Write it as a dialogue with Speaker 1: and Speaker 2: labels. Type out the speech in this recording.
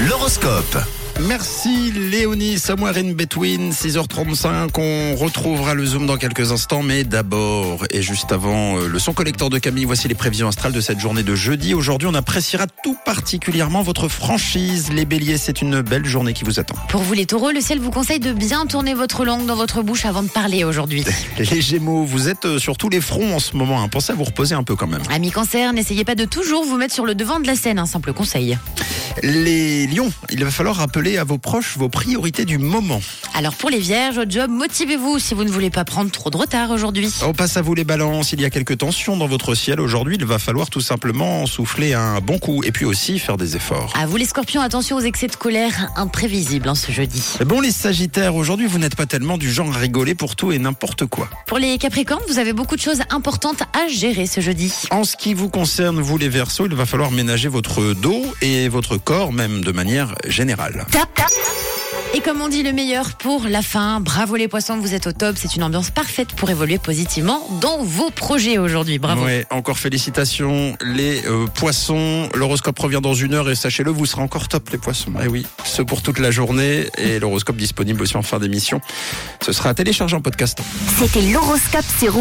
Speaker 1: L'horoscope.
Speaker 2: Merci Léonie, somewhere in between, 6h35. On retrouvera le Zoom dans quelques instants, mais d'abord, et juste avant euh, le son collecteur de Camille, voici les prévisions astrales de cette journée de jeudi. Aujourd'hui, on appréciera tout particulièrement votre franchise. Les béliers, c'est une belle journée qui vous attend.
Speaker 3: Pour vous les taureaux, le ciel vous conseille de bien tourner votre langue dans votre bouche avant de parler aujourd'hui.
Speaker 2: Les gémeaux, vous êtes euh, sur tous les fronts en ce moment. hein. Pensez à vous reposer un peu quand même.
Speaker 3: Amis cancer, n'essayez pas de toujours vous mettre sur le devant de la scène, un simple conseil.
Speaker 2: Les lions, il va falloir rappeler à vos proches vos priorités du moment.
Speaker 3: Alors pour les vierges, au job, motivez-vous si vous ne voulez pas prendre trop de retard aujourd'hui.
Speaker 2: On passe à vous les balances. Il y a quelques tensions dans votre ciel aujourd'hui. Il va falloir tout simplement souffler un bon coup et puis aussi faire des efforts.
Speaker 3: À vous les scorpions, attention aux excès de colère imprévisibles en ce jeudi.
Speaker 2: Bon, les sagittaires, aujourd'hui, vous n'êtes pas tellement du genre à rigoler pour tout et n'importe quoi.
Speaker 3: Pour les capricornes, vous avez beaucoup de choses importantes à gérer ce jeudi.
Speaker 2: En ce qui vous concerne, vous les versos, il va falloir ménager votre dos et votre corps, même de manière générale.
Speaker 3: Et comme on dit, le meilleur pour la fin. Bravo les poissons, vous êtes au top. C'est une ambiance parfaite pour évoluer positivement dans vos projets aujourd'hui. Bravo.
Speaker 2: Ouais, encore félicitations, les euh, poissons. L'horoscope revient dans une heure et sachez-le, vous serez encore top, les poissons. Eh oui, ce pour toute la journée et l'horoscope disponible aussi en fin d'émission. Ce sera à télécharger en podcast.
Speaker 4: C'était l'horoscope sur Rouge.